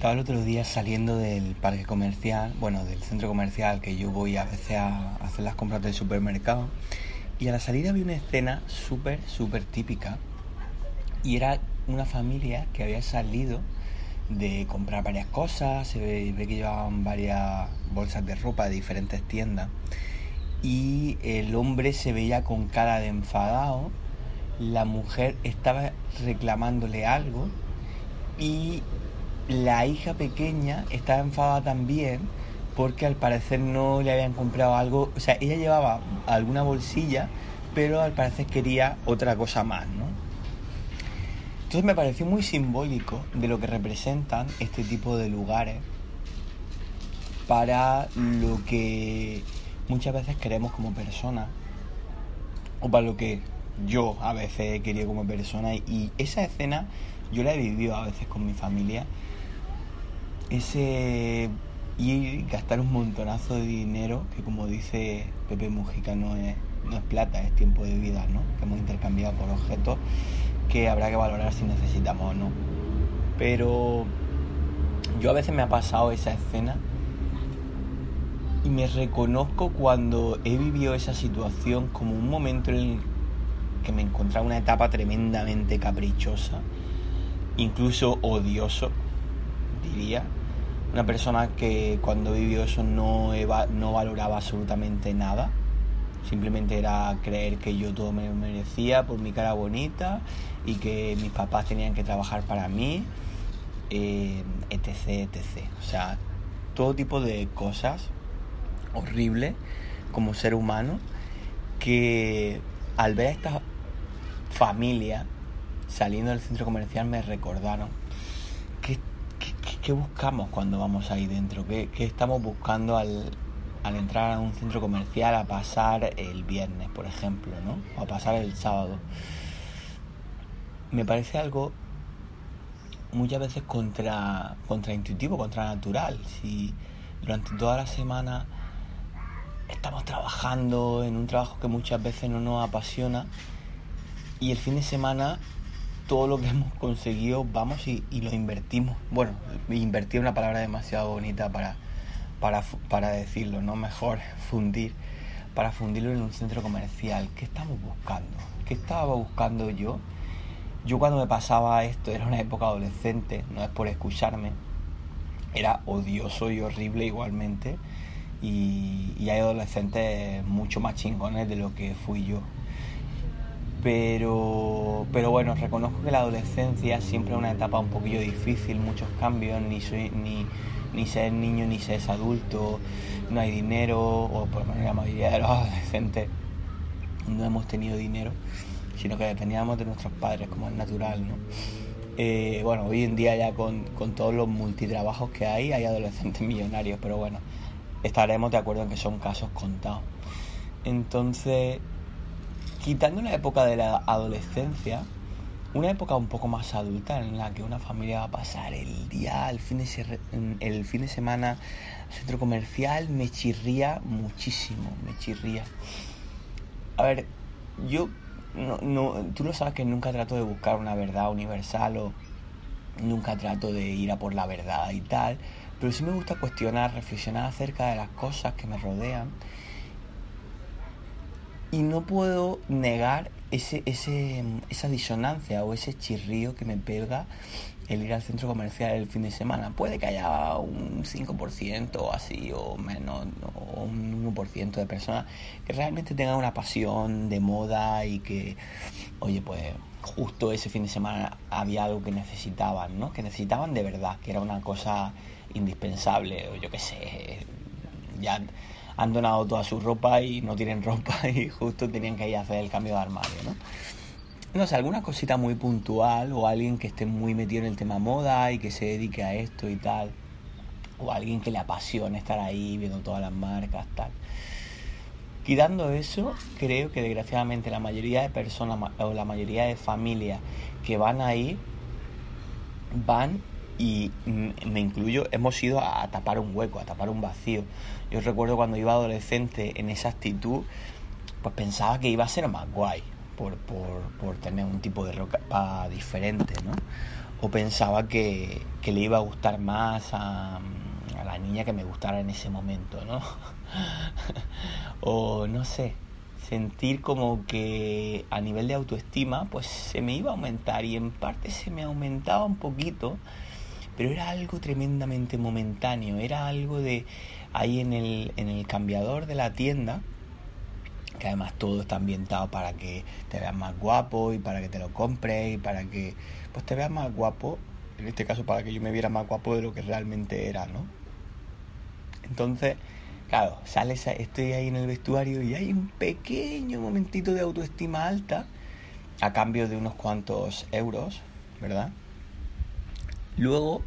Estaba el otro día saliendo del parque comercial, bueno, del centro comercial que yo voy a veces a hacer las compras del supermercado. Y a la salida vi una escena súper, súper típica. Y era una familia que había salido de comprar varias cosas, se ve, que llevaban varias bolsas de ropa de diferentes tiendas y el hombre se veía con cara de enfadado, la mujer estaba reclamándole algo y la hija pequeña estaba enfadada también porque al parecer no le habían comprado algo, o sea, ella llevaba alguna bolsilla, pero al parecer quería otra cosa más, ¿no? Entonces me pareció muy simbólico de lo que representan este tipo de lugares para lo que muchas veces queremos como persona o para lo que yo a veces querido como persona y esa escena yo la he vivido a veces con mi familia ese ir gastar un montonazo de dinero que como dice Pepe Mujica no es, no es plata, es tiempo de vida, ¿no? Que hemos intercambiado por objetos que habrá que valorar si necesitamos o no. Pero yo a veces me ha pasado esa escena y me reconozco cuando he vivido esa situación como un momento en el que me encontraba una etapa tremendamente caprichosa, incluso odioso, diría. Una persona que cuando vivió eso no, no valoraba absolutamente nada. Simplemente era creer que yo todo me merecía por mi cara bonita y que mis papás tenían que trabajar para mí, eh, etc, etc. O sea, todo tipo de cosas horribles como ser humano que al ver a esta familia saliendo del centro comercial me recordaron qué, buscamos cuando vamos ahí dentro, qué, estamos buscando al, al entrar a un centro comercial a pasar el viernes, por ejemplo, ¿no? O a pasar el sábado me parece algo muchas veces contra, contraintuitivo, contranatural. Si durante toda la semana estamos trabajando en un trabajo que muchas veces no nos apasiona y el fin de semana todo lo que hemos conseguido vamos y, lo invertimos. Bueno, invertir es una palabra demasiado bonita para, para, para decirlo, ¿no? Mejor fundir, para fundirlo en un centro comercial. ¿Qué estamos buscando? ¿Qué estaba buscando yo? Yo cuando me pasaba esto, era una época adolescente, no es por escucharme, era odioso y horrible igualmente. Y, hay adolescentes mucho más chingones de lo que fui yo. Pero, pero bueno, reconozco que la adolescencia siempre es una etapa un poquillo difícil, muchos cambios, ni soy ni, ni ser niño ni ser adulto, no hay dinero, o por lo menos la mayoría de los adolescentes no hemos tenido dinero sino que dependíamos de nuestros padres, como es natural, ¿no? Eh, bueno, hoy en día ya con, todos los multitrabajos que hay, hay adolescentes millonarios, pero bueno, estaremos de acuerdo en que son casos contados. Entonces, quitando la época de la adolescencia, una época un poco más adulta en la que una familia va a pasar el día, el fin de, el fin de semana centro comercial, me chirría muchísimo, me chirría. A ver, yo no, no, tú lo sabes que nunca trato de buscar una verdad universal o nunca trato de ir a por la verdad y tal, pero sí me gusta cuestionar, reflexionar acerca de las cosas que me rodean y no puedo negar ese, ese, esa disonancia o ese chirrío que me pega el ir al centro comercial el fin de semana. Puede que haya un 5% así o menos, o un 1% de personas que realmente tengan una pasión de moda y que, oye, pues justo ese fin de semana había algo que necesitaban, ¿no? Que necesitaban de verdad, que era una cosa indispensable, o yo qué sé, ya han donado toda su ropa y no tienen ropa y justo tenían que ir a hacer el cambio de armario, ¿no? no sé, alguna cosita muy puntual o alguien que esté muy metido en el tema moda y que se dedique a esto y tal. O alguien que le apasione estar ahí viendo todas las marcas, tal. Quitando eso, creo que desgraciadamente la mayoría de personas o la mayoría de familias que van ahí van y me incluyo, hemos ido a, tapar un hueco, a tapar un vacío. Yo recuerdo cuando iba adolescente en esa actitud, pues pensaba que iba a ser más guay por, por, por tener un tipo de ropa diferente, ¿no? O pensaba que, le iba a gustar más a, a la niña que me gustara en ese momento, ¿no? o no sé, sentir como que a nivel de autoestima pues se me iba a aumentar y en parte se me aumentaba un poquito, pero era algo tremendamente momentáneo, era algo de ahí en el, en el cambiador de la tienda, que además todo está ambientado para que te veas más guapo y para que te lo compres y para que pues te veas más guapo, en este caso para que yo me viera más guapo de lo que realmente era, ¿no? Entonces, claro, sales, estoy ahí en el vestuario y hay un pequeño momentito de autoestima alta a cambio de unos cuantos euros, ¿verdad? Luego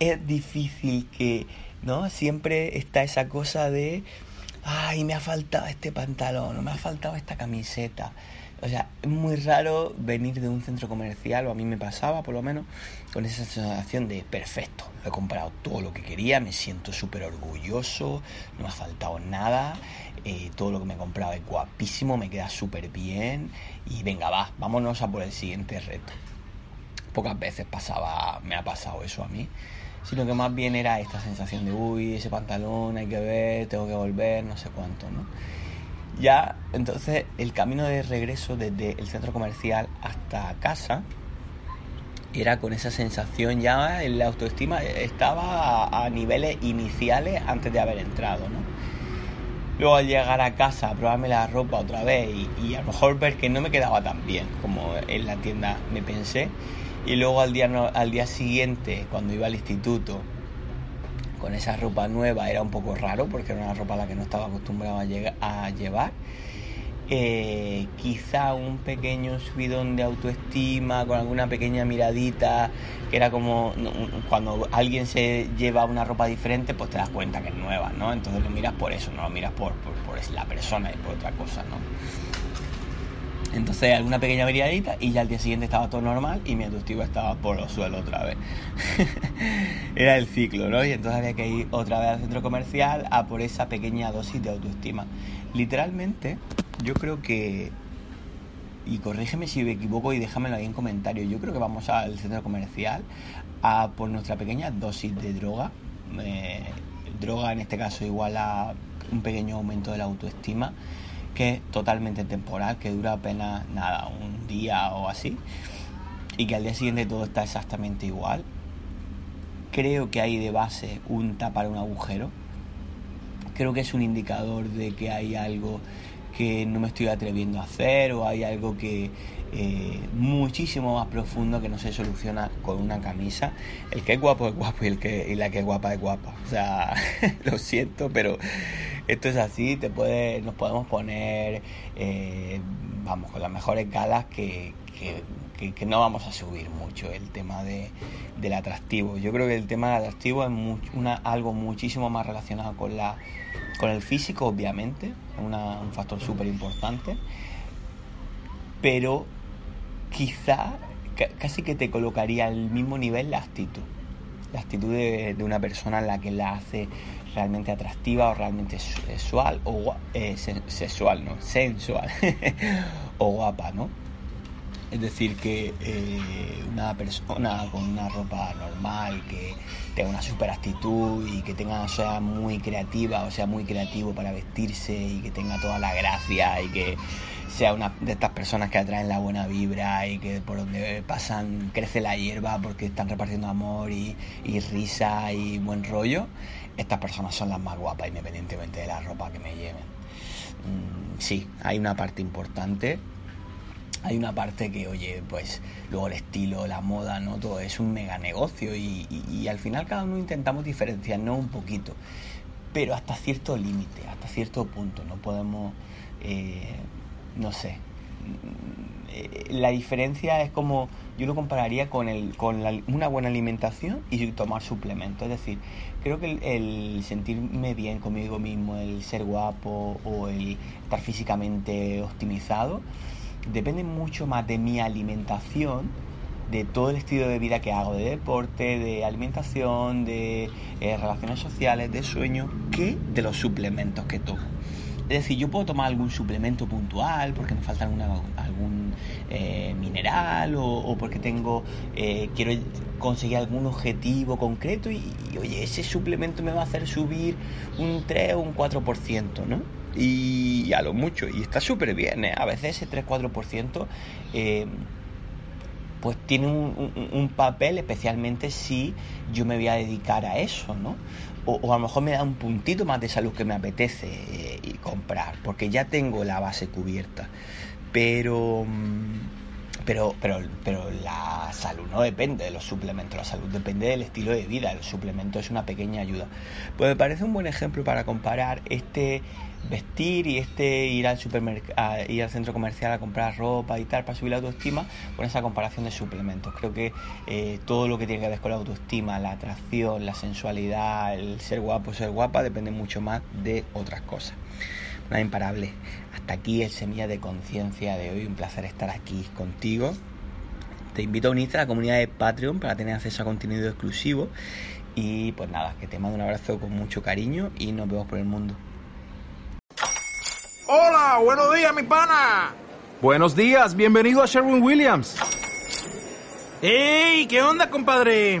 es difícil que, ¿no? Siempre está esa cosa de, ay, me ha faltado este pantalón, o me ha faltado esta camiseta. O sea, es muy raro venir de un centro comercial, o a mí me pasaba por lo menos, con esa sensación de perfecto, he comprado todo lo que quería, me siento súper orgulloso, no me ha faltado nada, eh, todo lo que me he comprado es guapísimo, me queda súper bien, y venga, va, vámonos a por el siguiente reto. Pocas veces pasaba, me ha pasado eso a mí, sino que más bien era esta sensación de, uy, ese pantalón hay que ver, tengo que volver, no sé cuánto, ¿no? Ya, entonces, el camino de regreso desde el centro comercial hasta casa era con esa sensación ya, la autoestima estaba a, niveles iniciales antes de haber entrado, ¿no? Luego al llegar a casa, probarme la ropa otra vez y, y, a lo mejor ver que no me quedaba tan bien como en la tienda me pensé. Y luego al día, al día siguiente, cuando iba al instituto, con esa ropa nueva era un poco raro porque era una ropa a la que no estaba acostumbrado a, llevar. Eh, quizá un pequeño subidón de autoestima con alguna pequeña miradita que era como cuando alguien se lleva una ropa diferente pues te das cuenta que es nueva no entonces lo miras por eso no lo miras por, por, la persona y por otra cosa no entonces alguna pequeña miradita y ya al día siguiente estaba todo normal y mi autoestima estaba por los suelos otra vez. Era el ciclo, ¿no? Y entonces había que ir otra vez al centro comercial a por esa pequeña dosis de autoestima. Literalmente, yo creo que... Y corrígeme si me equivoco y déjamelo ahí en comentarios. Yo creo que vamos al centro comercial a por nuestra pequeña dosis de droga. Eh, droga en este caso igual a un pequeño aumento de la autoestima que es totalmente temporal, que dura apenas nada, un día o así, y que al día siguiente todo está exactamente igual. Creo que hay de base un tapar un agujero. Creo que es un indicador de que hay algo que no me estoy atreviendo a hacer o hay algo que eh, muchísimo más profundo que no se soluciona con una camisa. El que es guapo es guapo y, el que, y la que es guapa es guapa. O sea, lo siento, pero esto es así, te puede, nos podemos poner, eh, vamos, con las mejores galas que, que, no vamos a subir mucho el tema de, del atractivo. Yo creo que el tema del atractivo es una, algo muchísimo más relacionado con, la, con el físico, obviamente, una, un factor súper importante, pero quizá casi que te colocaría al mismo nivel la actitud. La actitud de, de una persona en la que la hace realmente atractiva o realmente sexual o eh, ¿no? Sensual o guapa, ¿no? Es decir, que eh, una persona con una ropa normal, que tenga una super actitud y que tenga, sea muy creativa o sea muy creativo para vestirse y que tenga toda la gracia y que sea una de estas personas que atraen la buena vibra y que por donde pasan crece la hierba porque están repartiendo amor y, risa y buen rollo, estas personas son las más guapas independientemente de la ropa que me lleven. Mm, sí, hay una parte importante. Hay una parte que, oye, pues luego el estilo, la moda, ¿no? Todo es un mega negocio y, al final cada uno intentamos diferenciarnos un poquito, pero hasta cierto límite, hasta cierto punto. No podemos, eh, no sé, eh, la diferencia es como yo lo compararía con, el, con una buena alimentación y tomar suplementos. Es decir, creo que el, sentirme bien conmigo mismo, el ser guapo o el estar físicamente optimizado, depende mucho más de mi alimentación, de todo el estilo de vida que hago, de deporte, de alimentación, de eh, relaciones sociales, de sueño, que de los suplementos que tomo. Es decir, yo puedo tomar algún suplemento puntual porque me falta algún eh, mineral o, porque tengo eh, quiero conseguir algún objetivo concreto y, oye, ese suplemento me va a hacer subir un 3 o un 4%, ¿no? Y, a lo mucho, y está súper bien, ¿eh? A veces ese 3-4% pues tiene un, papel especialmente si yo me voy a dedicar a eso, ¿no? O, a lo mejor me da un puntito más de salud que me apetece eh, comprar, porque ya tengo la base cubierta. Pero, mm, pero, pero, pero la salud no depende de los suplementos, la salud depende del estilo de vida, el suplemento es una pequeña ayuda. Pues me parece un buen ejemplo para comparar este vestir y este ir al supermercado, ir al centro comercial a comprar ropa y tal para subir la autoestima con esa comparación de suplementos. Creo que eh, todo lo que tiene que ver con la autoestima, la atracción, la sensualidad, el ser guapo, ser guapa, depende mucho más de otras cosas. Nada imparable. Hasta aquí el Semilla de Conciencia de hoy. Un placer estar aquí contigo. Te invito a unirte a la comunidad de Patreon para tener acceso a contenido exclusivo. Y pues nada, que te mando un abrazo con mucho cariño y nos vemos por el mundo. Hola, buenos días, mi pana. Buenos días, bienvenido a Sherwin Williams. ¡Ey! ¿Qué onda, compadre?